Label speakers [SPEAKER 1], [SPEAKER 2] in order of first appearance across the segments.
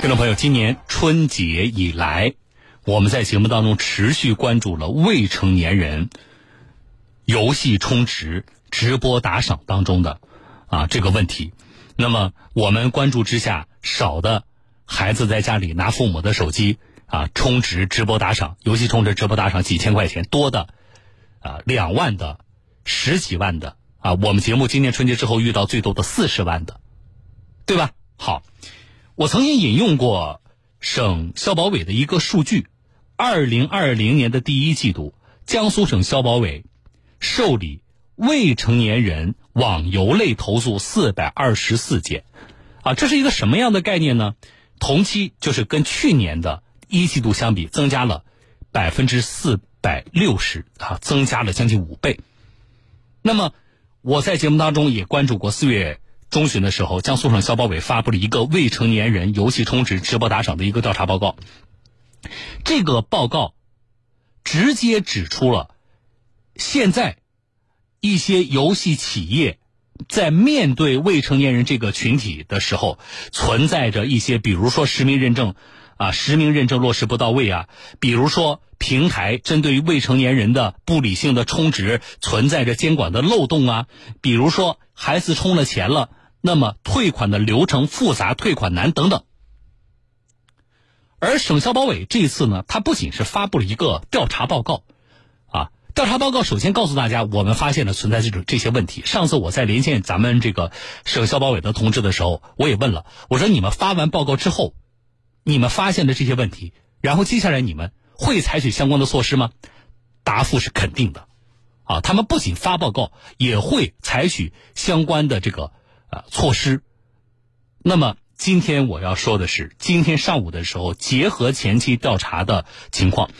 [SPEAKER 1] 听众朋友，今年春节以来，我们在节目当中持续关注了未成年人游戏充值、直播打赏当中的啊这个问题。那么，我们关注之下，少的孩子在家里拿父母的手机啊充值、直播打赏，游戏充值、直播打赏几千块钱，多的啊两万的、十几万的啊。我们节目今年春节之后遇到最多的四十万的，对吧？好。我曾经引用过省消保委的一个数据：，二零二零年的第一季度，江苏省消保委受理未成年人网游类投诉四百二十四件，啊，这是一个什么样的概念呢？同期就是跟去年的一季度相比，增加了百分之四百六十，啊，增加了将近五倍。那么我在节目当中也关注过四月。中旬的时候，江苏省消保委发布了一个未成年人游戏充值、直播打赏的一个调查报告。这个报告直接指出了，现在一些游戏企业在面对未成年人这个群体的时候，存在着一些，比如说实名认证啊，实名认证落实不到位啊，比如说平台针对于未成年人的不理性的充值存在着监管的漏洞啊，比如说孩子充了钱了。那么退款的流程复杂，退款难等等。而省消保委这一次呢，它不仅是发布了一个调查报告，啊，调查报告首先告诉大家，我们发现了存在这种这些问题。上次我在连线咱们这个省消保委的同志的时候，我也问了，我说你们发完报告之后，你们发现的这些问题，然后接下来你们会采取相关的措施吗？答复是肯定的，啊，他们不仅发报告，也会采取相关的这个。啊，措施。那么今天我要说的是，今天上午的时候，结合前期调查的情况，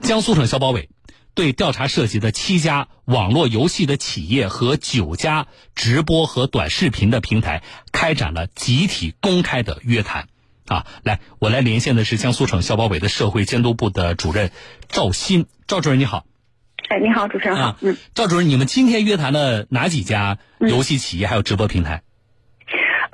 [SPEAKER 1] 江苏省消保委对调查涉及的七家网络游戏的企业和九家直播和短视频的平台开展了集体公开的约谈。啊，来，我来连线的是江苏省消保委的社会监督部的主任赵鑫，赵主任你好。
[SPEAKER 2] 哎，你好，主持人好。嗯，
[SPEAKER 1] 赵主任，你们今天约谈了哪几家游戏企业还有直播平台？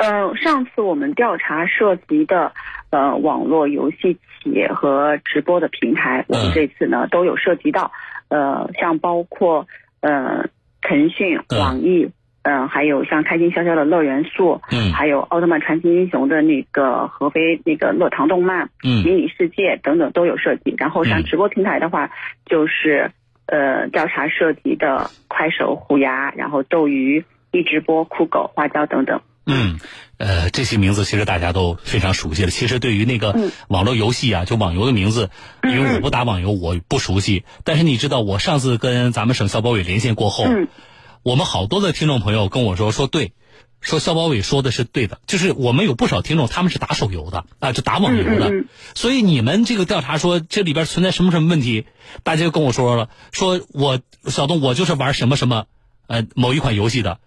[SPEAKER 2] 呃，上次我们调查涉及的呃网络游戏企业和直播的平台，我们这次呢都有涉及到，呃，像包括呃腾讯、网易，嗯，还有像开心消消的乐元素，嗯，还有奥特曼传奇英雄的那个合肥那个乐堂动漫，嗯，迷你世界等等都有涉及。然后像直播平台的话，就是呃调查涉及的快手、虎牙，然后斗鱼、一直播、酷狗、花椒等等。
[SPEAKER 1] 嗯，呃，这些名字其实大家都非常熟悉了。其实对于那个网络游戏啊，就网游的名字，因为我不打网游，我不熟悉。但是你知道，我上次跟咱们省消保委连线过后，我们好多的听众朋友跟我说说对，说消保委说的是对的。就是我们有不少听众，他们是打手游的啊，就打网游的。所以你们这个调查说这里边存在什么什么问题，大家就跟我说了，说我小东我就是玩什么什么呃某一款游戏的。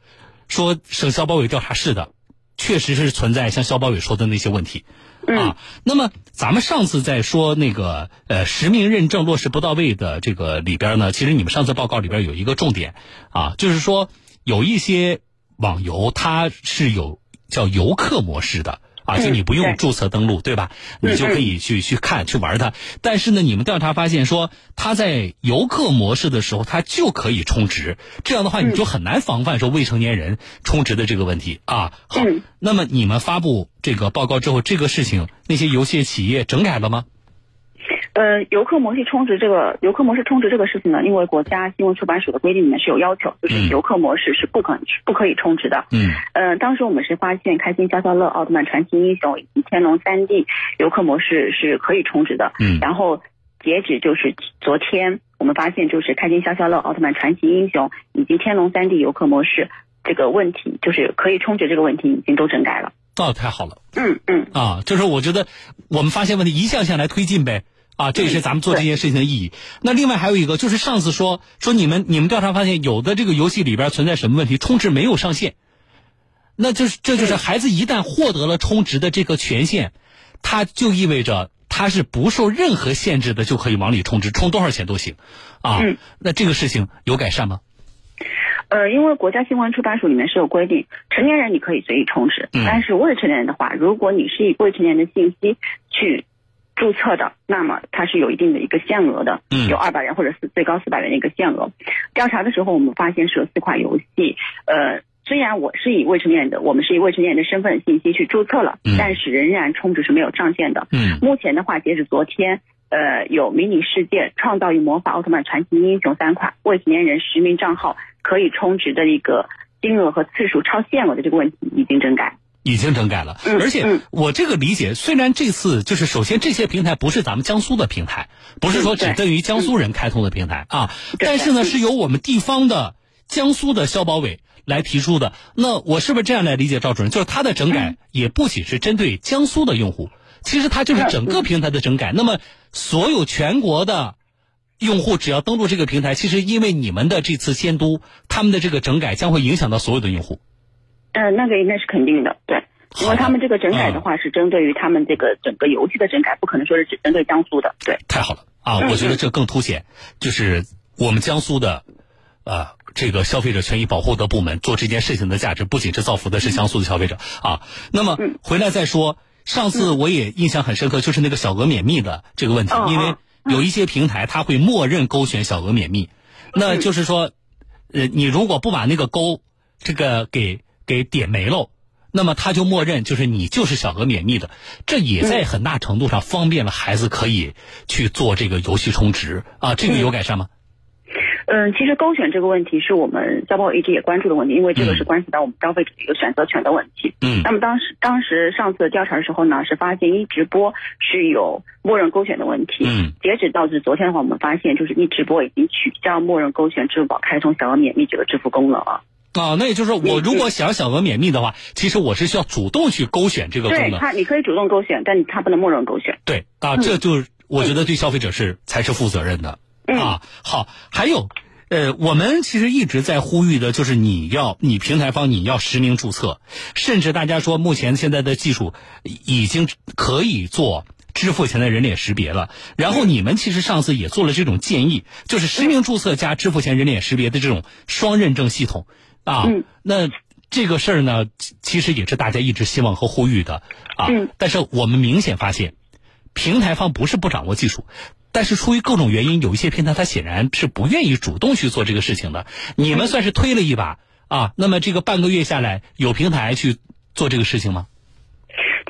[SPEAKER 1] 说省消保委调查是的，确实是存在像消保委说的那些问题，啊，那么咱们上次在说那个呃实名认证落实不到位的这个里边呢，其实你们上次报告里边有一个重点。啊，就是说有一些网游它是有叫游客模式的。啊，就你不用注册登录，对吧？你就可以去去看去玩它。但是呢，你们调查发现说，它在游客模式的时候，它就可以充值。这样的话，你就很难防范说未成年人充值的这个问题啊。好，那么你们发布这个报告之后，这个事情那些游戏企业整改了吗？
[SPEAKER 2] 呃，游客模式充值这个游客模式充值这个事情呢，因为国家新闻出版署的规定里面是有要求，就是游客模式是不可不可以充值的。嗯。呃，当时我们是发现开心消消乐、奥特曼传奇英雄以及天龙三 D 游客模式是可以充值的。嗯。然后截止就是昨天，我们发现就是开心消消乐、奥特曼传奇英雄以及天龙三 D 游客模式这个问题，就是可以充值这个问题已经都整改了。
[SPEAKER 1] 哦，太好了。
[SPEAKER 2] 嗯嗯。
[SPEAKER 1] 啊，就是我觉得我们发现问题一项项来推进呗。啊，这也是咱们做这件事情的意义。那另外还有一个，就是上次说说你们你们调查发现有的这个游戏里边存在什么问题，充值没有上限。那就是这就是孩子一旦获得了充值的这个权限，他就意味着他是不受任何限制的，就可以往里充值，充多少钱都行。啊，那这个事情有改善吗？
[SPEAKER 2] 呃，因为国家新闻出版署里面是有规定，成年人你可以随意充值，
[SPEAKER 1] 嗯
[SPEAKER 2] 但是未成年人的话，如果你是以未成年人的信息去注册的，那么它是有一定的一个限额的，
[SPEAKER 1] 嗯
[SPEAKER 2] 有二百元或者是最高四百元的一个限额。调查的时候，我们发现是有四款游戏，呃。虽然我是以未成年人的，我们是以未成年人的身份信息去注册了，
[SPEAKER 1] 嗯
[SPEAKER 2] 但是仍然充值是没有上限的。
[SPEAKER 1] 嗯
[SPEAKER 2] 目前的话，截止昨天，呃，有迷你世界、创造与魔法、奥特曼传奇英雄三款未成年人实名账号可以充值的一个金额和次数超限额的这个问题已经整改。
[SPEAKER 1] 已经整改了，
[SPEAKER 2] 嗯
[SPEAKER 1] 而且
[SPEAKER 2] 嗯
[SPEAKER 1] 我这个理解，虽然这次就是首先这些平台不是咱们江苏的平台，不是说只对于江苏人开通的平台啊，但是呢
[SPEAKER 2] 嗯
[SPEAKER 1] 是由我们地方的江苏的消保委来提出的。那我是不是这样来理解赵主任？就是它的整改也不仅是针对江苏的用户，其实它就是整个平台的整改。那么所有全国的。用户只要登录这个平台，其实因为你们的这次监督，他们的这个整改将会影响到所有的用户。
[SPEAKER 2] 呃，那个应该是肯定的，对，因为他们这个整改的话是针对于他们这个整个游戏的整改，不可能说是只针对江苏的，对。
[SPEAKER 1] 太好了啊！
[SPEAKER 2] 嗯
[SPEAKER 1] 我觉得这更凸显，就是我们江苏的，呃，这个消费者权益保护的部门做这件事情的价值，不仅是造福的是江苏的消费者啊。那么
[SPEAKER 2] 嗯
[SPEAKER 1] 回来再说，上次我也印象很深刻，就是那个小额免密的这个问题
[SPEAKER 2] 哦，
[SPEAKER 1] 因为
[SPEAKER 2] 哦
[SPEAKER 1] 有一些平台它会默认勾选小额免密，那就是说，呃，你如果不把那个勾这个给给点没喽。那么他就默认就是你就是小额免密的，这也在很大程度上方便了孩子可以去做这个游戏充值啊，这个有改善吗？
[SPEAKER 2] 嗯，其实勾选这个问题是我们消保委一直也关注的问题，因为这个是关系到我们消费者的一个选择权的问题。
[SPEAKER 1] 嗯
[SPEAKER 2] 那么当时当时上次调查的时候呢，是发现一直播是有默认勾选的问题。
[SPEAKER 1] 嗯
[SPEAKER 2] 截止到至昨天的话，我们发现就是一直播已经取消默认勾选支付宝开通小额免密这个支付功能了。
[SPEAKER 1] 啊，那也就是说，我如果想小额免密的话，其实我是需要主动去勾选这个功能。
[SPEAKER 2] 对它，你可以主动勾选，但它不能默认勾选。
[SPEAKER 1] 对啊，这就是我觉得对消费者是才是负责任的
[SPEAKER 2] 嗯
[SPEAKER 1] 啊。好，还有。呃，我们其实一直在呼吁的，就是你要你平台方你要实名注册，甚至大家说目前现在的技术已经可以做支付前的人脸识别了。然后你们其实上次也做了这种建议，就是实名注册加支付前人脸识别的这种双认证系统啊。
[SPEAKER 2] 嗯
[SPEAKER 1] 那这个事儿呢，其其实也是大家一直希望和呼吁的啊。
[SPEAKER 2] 嗯
[SPEAKER 1] 但是我们明显发现，平台方不是不掌握技术，但是出于各种原因，有一些平台它显然是不愿意主动去做这个事情的。你们算是推了一把啊。那么这个半个月下来，有平台去做这个事情吗？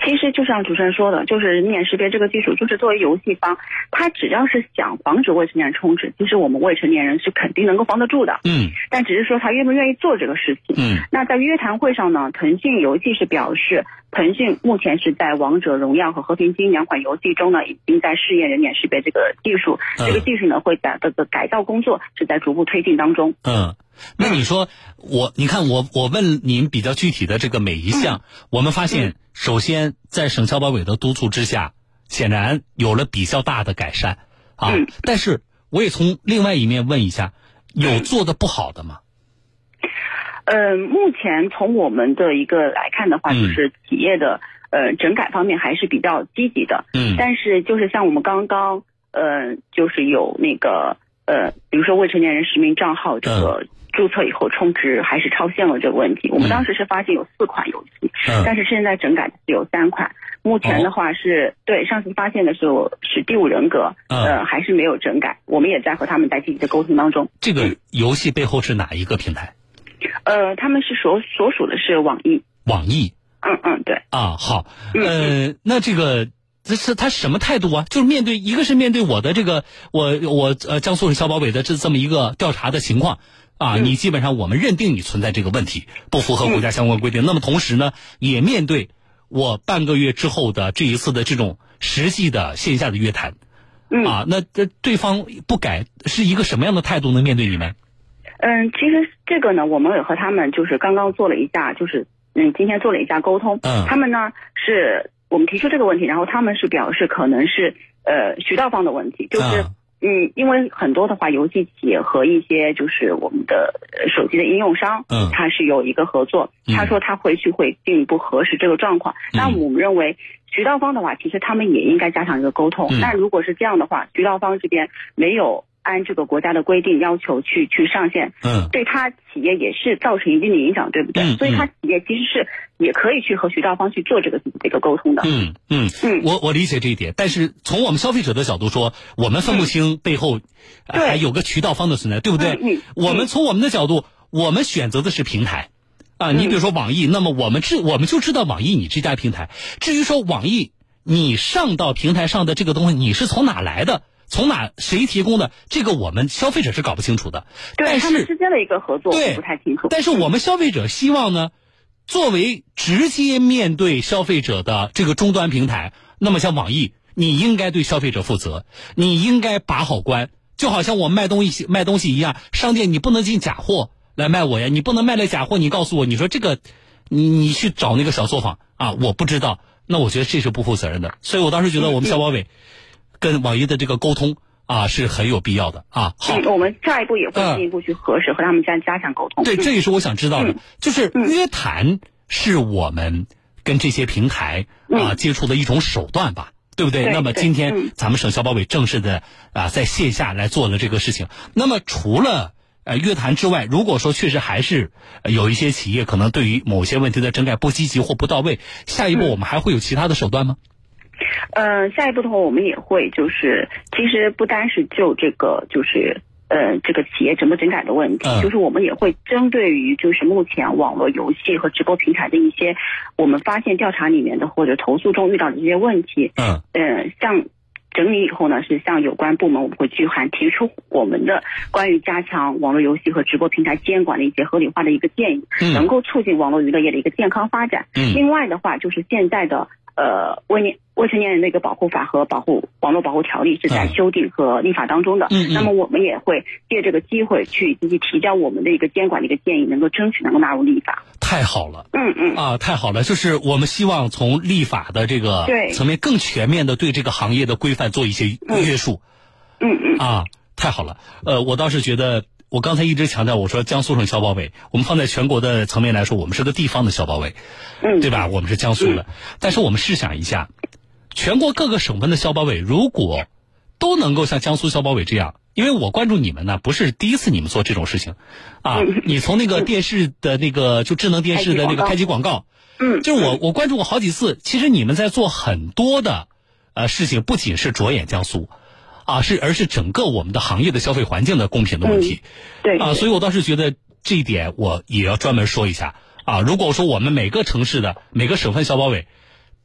[SPEAKER 2] 其实就像主持人说的，就是人脸识别这个技术，就是作为游戏方，他只要是想防止未成年人充值，其实我们未成年人是肯定能够防得住的。
[SPEAKER 1] 嗯
[SPEAKER 2] 但只是说他愿不愿意做这个事情。
[SPEAKER 1] 嗯
[SPEAKER 2] 那在约谈会上呢，腾讯游戏是表示，腾讯目前是在《王者荣耀》和《和平精英》两款游戏中呢，已经在试验人脸识别这个技术。
[SPEAKER 1] 嗯
[SPEAKER 2] 这个技术呢，会在这个改造工作是在逐步推进当中。
[SPEAKER 1] 嗯。那你说我，你看我我问您比较具体的这个每一项，我们发现，首先在省消保委的督促之下，显然有了比较大的改善啊。
[SPEAKER 2] 嗯
[SPEAKER 1] 但是我也从另外一面问一下，有做的不好的吗？
[SPEAKER 2] 呃，目前从我们的一个来看的话，
[SPEAKER 1] 嗯
[SPEAKER 2] 就是企业的呃整改方面还是比较积极的。
[SPEAKER 1] 嗯
[SPEAKER 2] 但是就是像我们刚刚呃，就是有那个呃，比如说未成年人实名账号这个注册以后充值还是超限额这个问题，我们当时是发现有四款游戏，
[SPEAKER 1] 嗯
[SPEAKER 2] 但是现在整改是有三款。目前的话是、对上次发现的时候是第五人格，
[SPEAKER 1] 嗯
[SPEAKER 2] 呃，还是没有整改，我们也在和他们在积极的沟通当中。
[SPEAKER 1] 这个游戏背后是哪一个平台？
[SPEAKER 2] 呃，他们是所所属的是网易，
[SPEAKER 1] 网易
[SPEAKER 2] 嗯嗯，对。
[SPEAKER 1] 啊。好，
[SPEAKER 2] 嗯
[SPEAKER 1] 呃，那这个。这是他什么态度啊？就是面对一个是面对我的这个我我呃江苏省消保委的这这么一个调查的情况啊，
[SPEAKER 2] 嗯
[SPEAKER 1] 你基本上我们认定你存在这个问题，不符合国家相关规定。那么同时呢，也面对我半个月之后的这一次的这种实际的线下的约谈
[SPEAKER 2] 嗯
[SPEAKER 1] 啊，那这对方不改是一个什么样的态度呢面对你们？
[SPEAKER 2] 嗯，其实这个呢，我们也和他们就是刚刚做了一下，就是嗯，今天做了一下沟通。
[SPEAKER 1] 嗯
[SPEAKER 2] 他们呢是我们提出这个问题，然后他们是表示可能是呃渠道方的问题，就是。
[SPEAKER 1] 嗯
[SPEAKER 2] 嗯，因为很多的话，游戏企业和一些就是我们的呃手机的应用商，
[SPEAKER 1] 嗯
[SPEAKER 2] 它是有一个合作。
[SPEAKER 1] 嗯
[SPEAKER 2] 他说他回去会进一步核实这个状况。那
[SPEAKER 1] 嗯
[SPEAKER 2] 我们认为渠道方的话，其实他们也应该加强一个沟通。
[SPEAKER 1] 嗯
[SPEAKER 2] 那如果是这样的话，渠道方这边没有按这个国家的规定要求去去上线，
[SPEAKER 1] 嗯，
[SPEAKER 2] 对他企业也是造成一定的影响，对不对？
[SPEAKER 1] 嗯
[SPEAKER 2] 所以他企业其实是也可以去和渠道方去做这个这个沟通的。
[SPEAKER 1] 嗯嗯
[SPEAKER 2] 嗯
[SPEAKER 1] 我我理解这一点，但是从我们消费者的角度说，我们分不清背后还有个渠道方的存在，对不对？
[SPEAKER 2] 嗯嗯
[SPEAKER 1] 我们从我们的角度，我们选择的是平台。啊，你比如说网易，那么我们知我们就知道网易你这家平台。至于说网易你上到平台上的这个东西，你是从哪来的，从哪谁提供的，这个我们消费者是搞不清楚的。但
[SPEAKER 2] 对他们之间的一个合作，
[SPEAKER 1] 对
[SPEAKER 2] 不太清楚。
[SPEAKER 1] 但是我们消费者希望呢，作为直接面对消费者的这个终端平台，那么像网易，你应该对消费者负责，你应该把好关，就好像我卖东西卖东西一样，商店你不能进假货来卖我呀，你不能卖了假货，你告诉我，你说这个，你你去找那个小作坊啊，我不知道，那我觉得这是不负责任的，所以我当时觉得我们消保委跟网易的这个沟通啊是很有必要的啊。好，
[SPEAKER 2] 嗯，我们下一步也会
[SPEAKER 1] 嗯
[SPEAKER 2] 进一步去核实，和他们加加强沟通。
[SPEAKER 1] 对，
[SPEAKER 2] 嗯
[SPEAKER 1] 这也是我想知道的，
[SPEAKER 2] 嗯
[SPEAKER 1] 就是
[SPEAKER 2] 嗯
[SPEAKER 1] 约谈是我们跟这些平台啊、
[SPEAKER 2] 嗯
[SPEAKER 1] 接触的一种手段吧。对不对？
[SPEAKER 2] 对
[SPEAKER 1] 那么今天
[SPEAKER 2] 嗯
[SPEAKER 1] 咱们省消保委正式的啊在线下来做了这个事情。那么除了呃约谈之外，如果说确实还是呃有一些企业可能对于某些问题的整改不积极或不到位，下一步
[SPEAKER 2] 嗯
[SPEAKER 1] 我们还会有其他的手段吗？
[SPEAKER 2] 呃，下一步的话，我们也会就是，其实不单是就这个就是。呃，这个企业整不整改的问题，
[SPEAKER 1] 嗯
[SPEAKER 2] 就是我们也会针对于就是目前网络游戏和直播平台的一些我们发现调查里面的或者投诉中遇到的这些问题，
[SPEAKER 1] 嗯
[SPEAKER 2] 呃，像整理以后呢，是向有关部门我们会具函提出我们的关于加强网络游戏和直播平台监管的一些合理化的一个建议，
[SPEAKER 1] 嗯
[SPEAKER 2] 能够促进网络娱乐业的一个健康发展。
[SPEAKER 1] 嗯
[SPEAKER 2] 另外的话，就是现在的呃未年未成年人的一个保护法和保护网络保护条例是在
[SPEAKER 1] 嗯
[SPEAKER 2] 修订和立法当中的。
[SPEAKER 1] 嗯嗯
[SPEAKER 2] 那么我们也会借这个机会去积极提交我们的一个监管的一个建议，能够争取能够纳入立法。
[SPEAKER 1] 太好了。
[SPEAKER 2] 嗯嗯。
[SPEAKER 1] 啊，太好了！就是我们希望从立法的这个
[SPEAKER 2] 对
[SPEAKER 1] 层面更全面的对这个行业的规范做一些约束、
[SPEAKER 2] 嗯嗯
[SPEAKER 1] 啊，太好了。呃，我倒是觉得，我刚才一直强调，我说江苏省消保委，我们放在全国的层面来说，我们是个地方的消保委，
[SPEAKER 2] 嗯，
[SPEAKER 1] 对吧？我们是江苏的，但是我们试想一下，全国各个省份的消保委如果都能够像江苏消保委这样。因为我关注你们呢，不是第一次你们做这种事情，啊，你从那个电视的那个就智能电视的那个开机广告，
[SPEAKER 2] 嗯，
[SPEAKER 1] 就是我我关注过好几次，其实你们在做很多的呃事情，不仅是着眼江苏，啊是而是整个我们的行业的消费环境的公平的问题，
[SPEAKER 2] 对
[SPEAKER 1] 啊，所以我倒是觉得这一点我也要专门说一下啊。如果说我们每个城市的每个省份消保委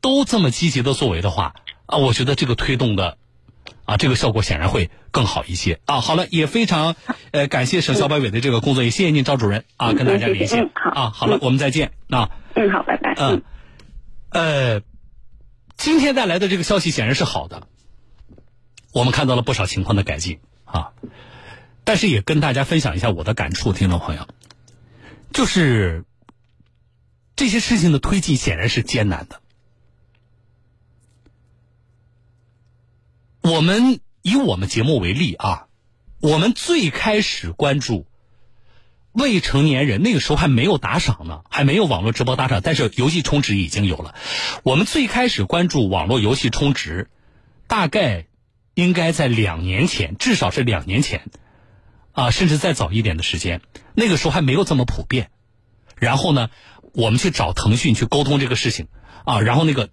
[SPEAKER 1] 都这么积极的作为的话啊，我觉得这个推动的啊这个效果显然会更好一些啊。好了，也非常呃感谢省消保委的这个工作，也谢谢您赵主任啊，跟大家连线啊。好了
[SPEAKER 2] 嗯，
[SPEAKER 1] 我们再见啊。
[SPEAKER 2] 嗯，好，拜拜。
[SPEAKER 1] 嗯，呃，今天带来的这个消息显然是好的，我们看到了不少情况的改进啊，但是也跟大家分享一下我的感触，听众朋友，就是这些事情的推进显然是艰难的。我们以我们节目为例啊，我们最开始关注未成年人，那个时候还没有打赏呢，还没有网络直播打赏，但是游戏充值已经有了。我们最开始关注网络游戏充值，大概应该在两年前，至少是两年前，啊，甚至再早一点的时间，那个时候还没有这么普遍。然后呢，我们去找腾讯去沟通这个事情，啊，然后那个，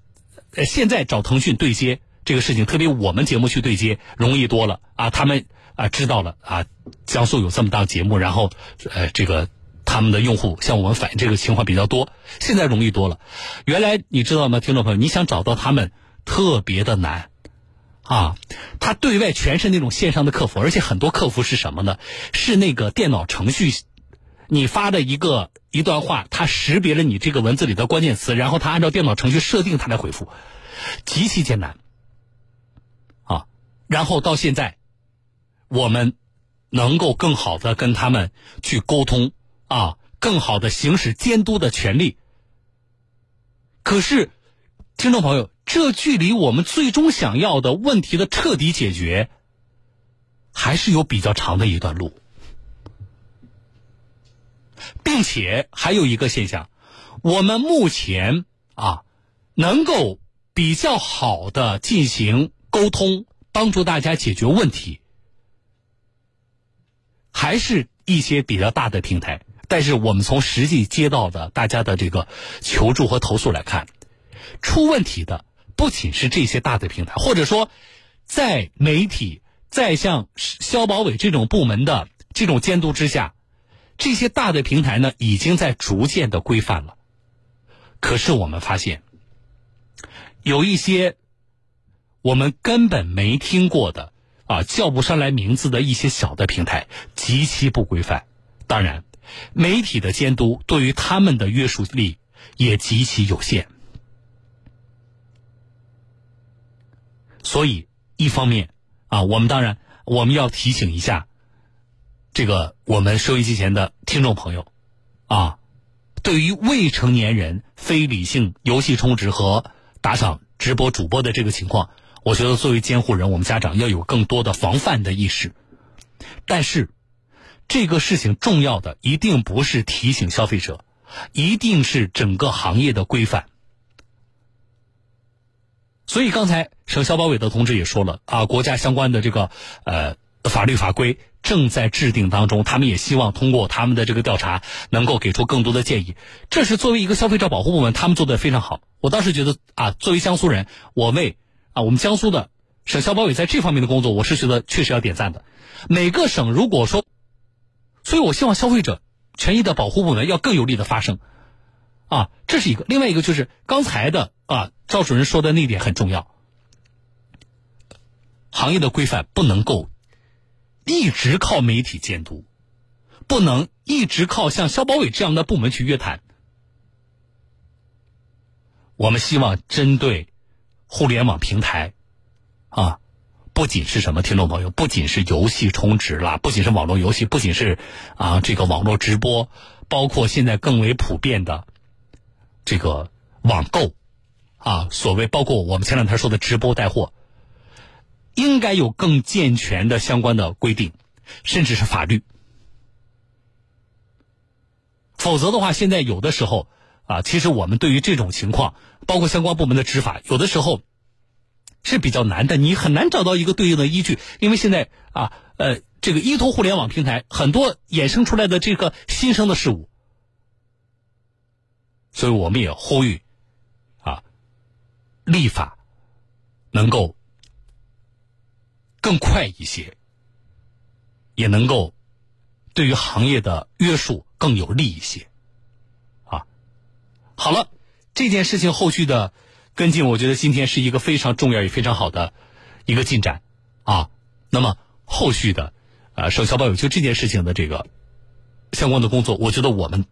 [SPEAKER 1] 呃，现在找腾讯对接这个事情，特别我们节目去对接容易多了啊，他们啊知道了啊，江苏有这么大节目，然后呃这个他们的用户向我们反映这个情况比较多，现在容易多了。原来你知道吗，听众朋友，你想找到他们特别的难。啊，他对外全是那种线上的客服，而且很多客服是什么呢？是那个电脑程序，你发的一个一段话，它识别了你这个文字里的关键词，然后它按照电脑程序设定，它来回复，极其艰难。啊，然后到现在，我们能够更好的跟他们去沟通啊，更好的行使监督的权利。可是，听众朋友，这距离我们最终想要的问题的彻底解决，还是有比较长的一段路，并且还有一个现象，我们目前啊，能够比较好的进行沟通，帮助大家解决问题，还是一些比较大的平台。但是我们从实际接到的大家的这个求助和投诉来看，出问题的不仅是这些大的平台，或者说，在媒体在像消保委这种部门的这种监督之下，这些大的平台呢已经在逐渐的规范了。可是我们发现，有一些我们根本没听过的啊叫不上来名字的一些小的平台，极其不规范。当然。媒体的监督对于他们的约束力也极其有限，所以一方面啊，我们当然我们要提醒一下这个我们收音机前的听众朋友啊，对于未成年人非理性游戏充值和打赏直播主播的这个情况，我觉得作为监护人，我们家长要有更多的防范的意识，但是。这个事情重要的一定不是提醒消费者，一定是整个行业的规范。所以刚才省消保委的同志也说了啊，国家相关的这个呃法律法规正在制定当中，他们也希望通过他们的这个调查，能够给出更多的建议。这是作为一个消费者保护部门，他们做的非常好。我当时觉得啊，作为江苏人，我为啊我们江苏的省消保委在这方面的工作，我是觉得确实要点赞的。每个省如果说。所以，我希望消费者权益的保护部门要更有力的发声，啊，这是一个。另外一个就是刚才的啊，赵主任说的那点很重要，行业的规范不能够一直靠媒体监督，不能一直靠像消保委这样的部门去约谈。我们希望针对互联网平台，啊。不仅是什么听众朋友，不仅是游戏充值啦，不仅是网络游戏，不仅是啊这个网络直播，包括现在更为普遍的这个网购啊，所谓包括我们前两天说的直播带货，应该有更健全的相关的规定，甚至是法律。否则的话，现在有的时候啊，其实我们对于这种情况，包括相关部门的执法，有的时候。是比较难的，你很难找到一个对应的依据，因为现在啊，呃，这个依托互联网平台很多衍生出来的这个新生的事物，所以我们也呼吁啊，立法能够更快一些，也能够对于行业的约束更有利一些，啊，好了，这件事情后续的。跟进，我觉得今天是一个非常重要也非常好的一个进展啊。那么后续的，呃，省消保委就这件事情的这个相关的工作，我觉得我们。